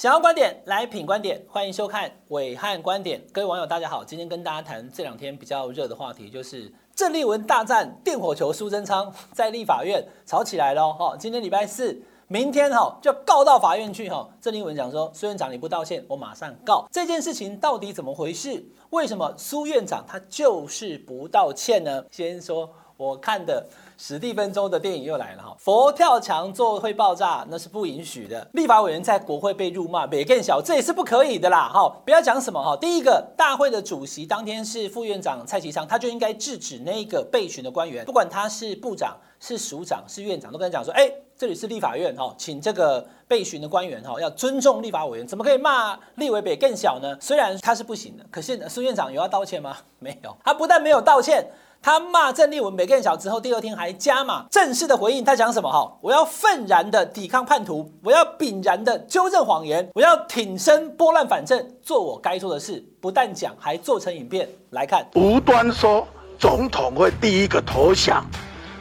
想要观点来品观点，欢迎收看伟汉观点。各位网友大家好，今天跟大家谈这两天比较热的话题，就是郑丽文大战电火球苏贞昌在立法院吵起来了哈。今天礼拜四，明天哈就告到法院去哈。郑丽文讲说，苏院长你不道歉，我马上告。这件事情到底怎么回事？为什么苏院长他就是不道歉呢？先说我看的。史蒂芬周的电影又来了哈，佛跳墙座会爆炸，那是不允许的。立法委员在国会被辱骂，别更小，这也是不可以的啦哈。不要讲什么哈，第一个大会的主席当天是副院长蔡其昌，他就应该制止那个被询的官员，不管他是部长、是署长、是院长，都跟他讲说，哎，这里是立法院哈，请这个被询的官员哈要尊重立法委员，怎么可以骂立委北更小呢？虽然他是不行的，可是苏院长有要道歉吗？没有，他不但没有道歉。他骂郑丽文没更小之后，第二天还加码正式的回应。他讲什么？哈，我要愤然的抵抗叛徒，我要凛然的纠正谎言，我要挺身拨乱反正，做我该做的事。不但讲，还做成影片来看。无端说总统会第一个投降，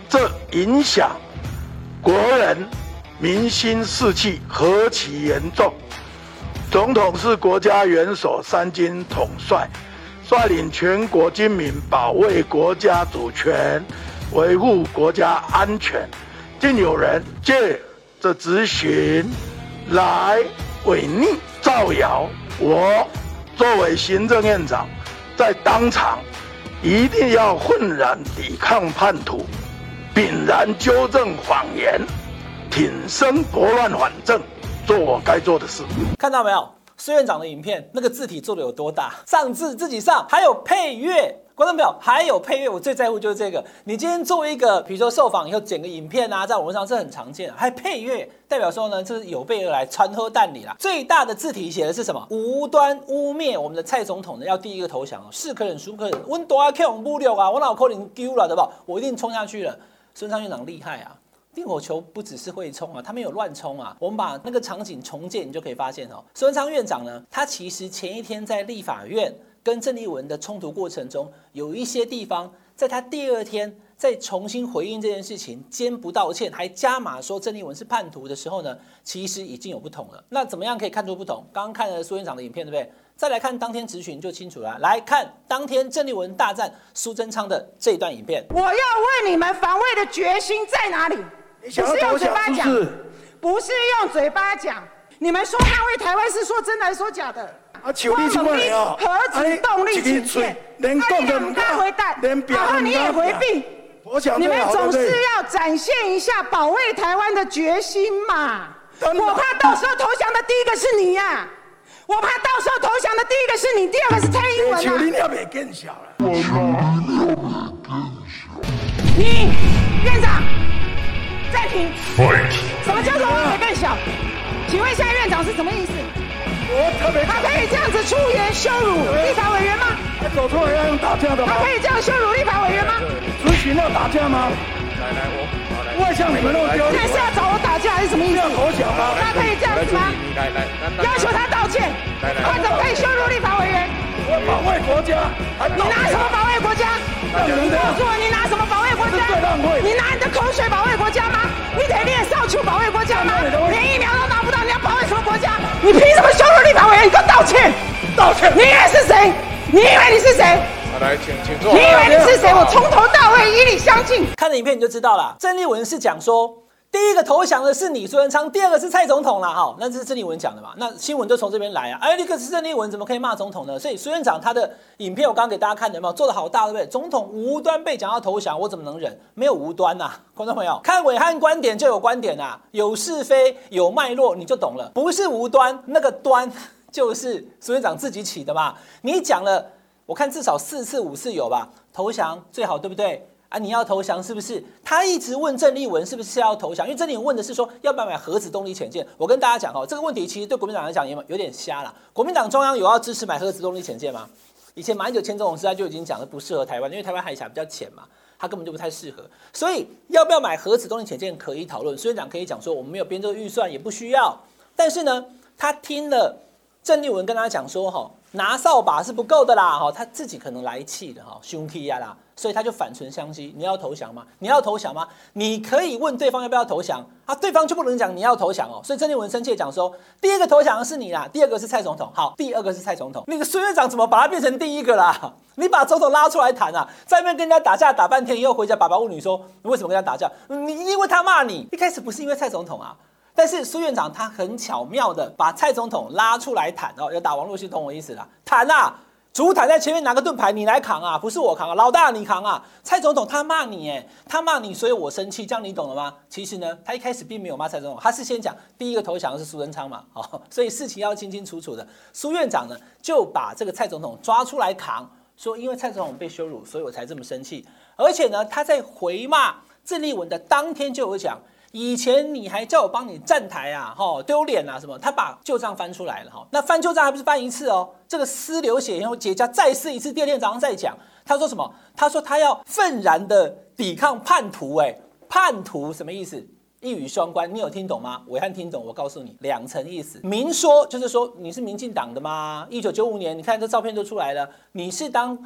这影响国人民心士气何其严重！总统是国家元首，三军统帅。率领全国军民保卫国家主权，维护国家安全，竟有人借这质询来违逆造谣。我作为行政院长，在当场一定要愤然抵抗叛徒，炳然纠正谎言，挺身拨乱反正，做我该做的事。看到没有？孙院长的影片，那个字体做的有多大？上字自己上，还有配乐，观众朋友还有配乐，我最在乎就是这个。你今天作为一个，比如说受访以后剪个影片啊，在网络上是很常见的，还配乐，代表说呢，这是有备而来，传喝弹里啦。最大的字体写的是什么？无端污蔑我们的蔡总统呢，要第一个投降哦，是可忍，孰不可忍？温多阿 Q 五六啊，我脑壳已经丢了，对不？我一定冲下去了。孙昌院长厉害啊！电火球不只是会冲啊，他没有乱冲啊。我们把那个场景重建，你就可以发现哦，苏昌院长呢，他其实前一天在立法院跟郑丽文的冲突过程中，有一些地方，在他第二天再重新回应这件事情，兼不道歉，还加码说郑丽文是叛徒的时候呢，其实已经有不同了。那怎么样可以看出不同？刚刚看了苏院长的影片，对不对？再来看当天质询就清楚了。来看当天郑丽文大战苏贞昌的这段影片。我要问你们防卫的决心在哪里？不是用嘴巴讲，不是用嘴巴讲。你们说捍卫台湾是说真的还是说假的？啊，求你出来哦！核子动力潜舰，连动都不敢回答，然后你也回避。你们总是要展现一下保卫台湾的决心嘛？我怕到时候投降的第一个是你呀！我怕到时候投降的第一个是你，第二个是蔡英文啊！求你要别更小了。我求你要别更小。你院长。什么叫做我会更小？请问现在院长是什么意思？我特别。他可以这样子出言羞辱立法委员吗？他走出来要用打架的吗？他可以这样羞辱立法委员吗？执行要打架吗？来来，我不会像你们那么丢脸。现在是要找我打架还是什么意思？要投降吗？他可以这样子吗？来来，要求他道歉。来来，他怎么可以羞辱立法委员？我保卫国家。你拿什么保卫国家？你告诉我，你拿什么保卫国家？你拿你的口水保卫国家吗？你得练少去保卫国家吗？连疫苗都拿不到，你要保卫什么国家？你凭什么羞辱立法委员？你给我道歉！道歉！你以为是谁？你以为你是谁？来，请请坐。你以为你是谁？我从头到尾以你相信。看了影片你就知道了。郑丽文是讲说。第一个投降的是你苏贞昌，第二个是蔡总统啦。哈，那是郑丽文讲的嘛？那新闻就从这边来啊。哎，那个是郑丽文，怎么可以骂总统呢？所以苏院长他的影片我刚刚给大家看的有没有做得好大，对不对？总统无端被讲要投降，我怎么能忍？没有无端呐、啊，观众朋友，看暐瀚观点就有观点啊，有是非有脉络你就懂了，不是无端，那个端就是苏院长自己起的嘛。你讲了，我看至少四次五次有吧？投降最好，对不对？啊！你要投降是不是？他一直问郑丽文是不是要投降，因为郑丽文问的是说要不要买核子动力潜舰。我跟大家讲哦，这个问题其实对国民党来讲也有点瞎了。国民党中央有要支持买核子动力潜舰吗？以前马英九前总统时代就已经讲了不适合台湾，因为台湾海峡比较浅嘛，他根本就不太适合。所以要不要买核子动力潜舰可以讨论，苏院长可以讲说我们没有编这个预算，也不需要。但是呢，他听了郑丽文跟他讲说，哈，拿扫把是不够的啦，哈，他自己可能来气的，哈，凶气呀啦，所以他就反唇相讥，你要投降吗？你要投降吗？你可以问对方要不要投降，啊，对方就不能讲你要投降哦，所以郑丽文生气讲说，第一个投降的是你啦，第二个是蔡总统，好，第二个是蔡总统，那个孙院长怎么把他变成第一个啦？你把总统拉出来谈啊，在那边跟人家打架打半天以后回家，爸爸问你说，你为什么跟他打架？你因为他骂你，一开始不是因为蔡总统啊。但是苏院长他很巧妙的把蔡总统拉出来谈哦，要打王若旭，懂我意思啦？谈啊，主坦在前面拿个盾牌，你来扛啊，不是我扛啊，老大你扛啊。蔡总统他骂你，哎，他骂你，所以我生气，这样你懂了吗？其实呢，他一开始并没有骂蔡总统，他是先讲第一个投降的是苏贞昌嘛，哦，所以事情要清清楚楚的。苏院长呢就把这个蔡总统抓出来扛，说因为蔡总统被羞辱，所以我才这么生气。而且呢，他在回骂郑丽文的当天就有讲。以前你还叫我帮你站台啊，吼丢脸啊什么？他把旧账翻出来了哈，那翻旧账还不是翻一次哦，这个撕流血然后结痂再试一次，第二天早上再讲。他说什么？他说他要愤然的抵抗叛徒，哎，叛徒什么意思？一语双关，你有听懂吗？伟汉听懂，我告诉你，两层意思。明说就是说你是民进党的吗？一九九五年，你看这照片都出来了，你是当。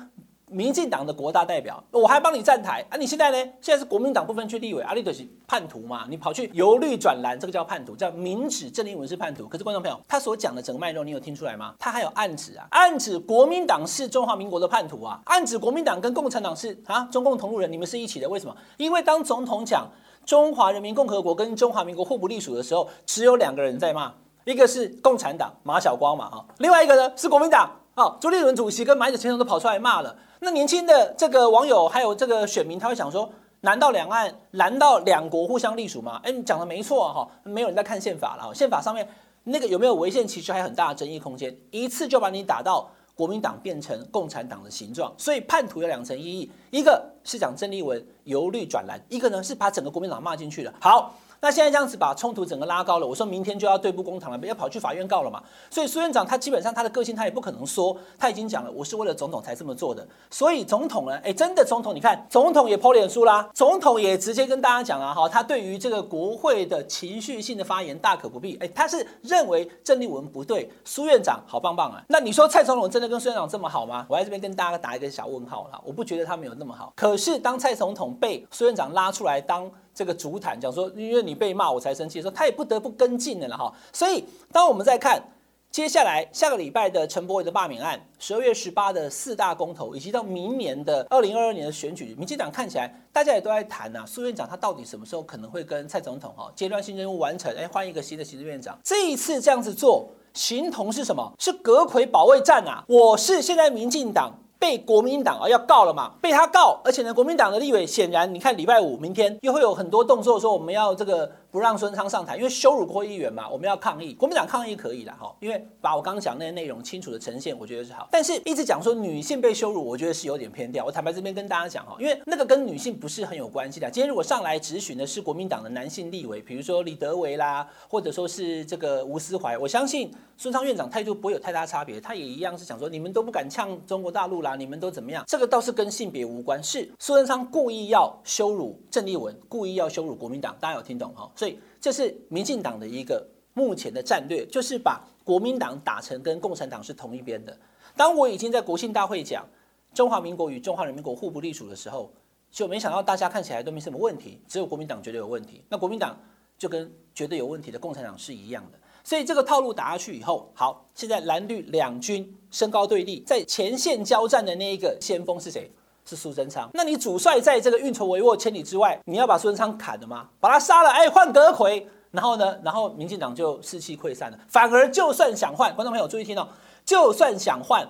民进党的国大代表，我还帮你站台啊！你现在呢？现在是国民党不分区立委，阿里德是叛徒嘛？你跑去由绿转蓝，这个叫叛徒，叫明指郑丽文是叛徒。可是观众朋友，他所讲的整个脉络，你有听出来吗？他还有暗指啊，暗指国民党是中华民国的叛徒啊，暗指国民党跟共产党是啊中共同路人，你们是一起的。为什么？因为当总统讲中华人民共和国跟中华民国互不隶属的时候，只有两个人在骂，一个是共产党马晓光嘛哈，另外一个呢是国民党啊，朱立伦主席跟马英九先生都跑出来骂了。那年轻的这个网友还有这个选民，他会想说：难道两岸难道两国互相隶属吗？哎，你讲的没错哈，没有人在看宪法了，宪法上面那个有没有违宪，其实还有很大的争议空间。一次就把你打到国民党变成共产党的形状，所以叛徒有两层意义，一个是讲郑立文由绿转蓝，一个呢是把整个国民党骂进去了。好。那现在这样子把冲突整个拉高了，我说明天就要对簿公堂了，不要跑去法院告了嘛。所以苏院长他基本上他的个性他也不可能说，他已经讲了，我是为了总统才这么做的。所以总统呢，哎，真的总统，你看总统也抛脸书啦，总统也直接跟大家讲了哈，他对于这个国会的情绪性的发言大可不必。哎，他是认为郑丽文不对，苏院长好棒棒啊。那你说蔡总统真的跟苏院长这么好吗？我在这边跟大家打一个小问号了，我不觉得他没有那么好。可是当蔡总统被苏院长拉出来当。这个主坦讲说，因为你被骂我才生气，说他也不得不跟进的了哈。所以当我们在看接下来下个礼拜的陈柏伟的罢免案，十二月十八的四大公投，以及到明年的二零二二年的选举，民进党看起来大家也都在谈呐、啊。苏院长他到底什么时候可能会跟蔡总统哈阶段性任务完成？哎，换一个新的行政院长。这一次这样子做，形同是什么？是阁揆保卫战啊！我是现在民进党。被国民党啊要告了嘛？被他告，而且呢，国民党的立委显然，你看礼拜五明天又会有很多动作，说我们要这个。不让孙昌上台，因为羞辱过议员嘛，我们要抗议。国民党抗议可以的哈，因为把我刚刚讲那些内容清楚的呈现，我觉得是好。但是一直讲说女性被羞辱，我觉得是有点偏调。我坦白这边跟大家讲哈，因为那个跟女性不是很有关系的。今天如果上来质询的是国民党的男性立委，比如说李德维啦，或者说是这个吴思怀，我相信孙昌院长态度不会有太大差别，他也一样是讲说你们都不敢呛中国大陆啦，你们都怎么样？这个倒是跟性别无关，是苏贞昌故意要羞辱郑丽文，故意要羞辱国民党，大家有听懂哈？所以。这是民进党的一个目前的战略，就是把国民党打成跟共产党是同一边的。当我已经在国庆大会讲中华民国与中华人民国互不隶属的时候，就没想到大家看起来都没什么问题，只有国民党觉得有问题。那国民党就跟觉得有问题的共产党是一样的。所以这个套路打下去以后，好，现在蓝绿两军身高对立，在前线交战的那一个先锋是谁？是苏贞昌，那你主帅在这个运筹帷幄千里之外，你要把苏贞昌砍了吗？把他杀了，哎，换阁揆，然后呢，然后民进党就士气溃散了。反而就算想换，观众朋友注意听哦，就算想换，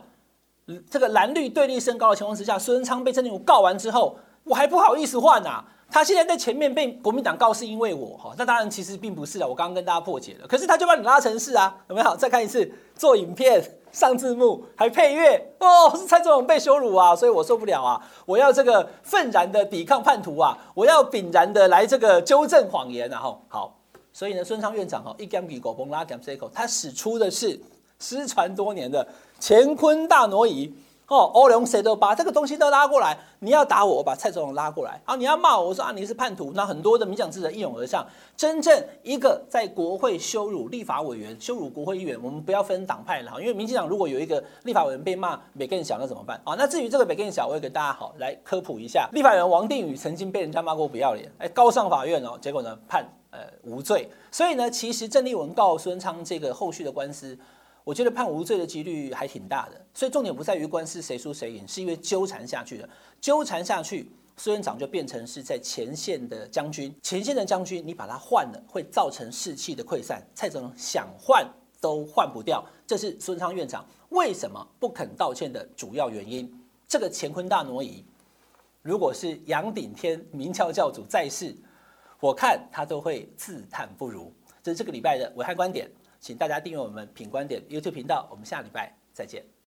这个蓝绿对立升高的情况之下，苏贞昌被郑丽文告完之后，我还不好意思换呐、他现在在前面被国民党告是因为我哈，那当然其实并不是啊，我刚刚跟大家破解了。可是他就把你拉成是啊，有没有？再看一次，做影片。上字幕还配乐哦，是蔡总统被羞辱啊，所以我受不了啊！我要这个愤然的抵抗叛徒啊！我要炳然的来这个纠正谎言啊！哈，好，所以呢，孙昌院长哈一讲给拉讲这口，他使出的是失传多年的乾坤大挪移，哦，欧龙谁都把这个东西都拉过来，你要打我，我把蔡总统拉过来啊！你要骂我，我说啊你是叛徒。那很多的民进党支持者一拥而上，真正一个在国会羞辱立法委员、羞辱国会议员，我们不要分党派了哈。因为民进党如果有一个立法委员被骂北更小，那怎么办啊？那至于这个北更小，我也给大家好来科普一下。立法委员王定宇曾经被人家骂过不要脸，哎，高上法院哦，结果呢判呃无罪。所以呢，其实郑丽文告孙昌这个后续的官司。我觉得判无罪的几率还挺大的，所以重点不在于官司谁输谁赢，是因为纠缠下去了，纠缠下去，苏院长就变成是在前线的将军，前线的将军你把他换了，会造成士气的溃散，蔡总统想换都换不掉，这是孙昌院长为什么不肯道歉的主要原因。这个乾坤大挪移，如果是杨顶天明教教主在世，我看他都会自叹不如。这是这个礼拜的暐瀚观点。请大家订阅我们品观点 YouTube 频道，我们下礼拜再见。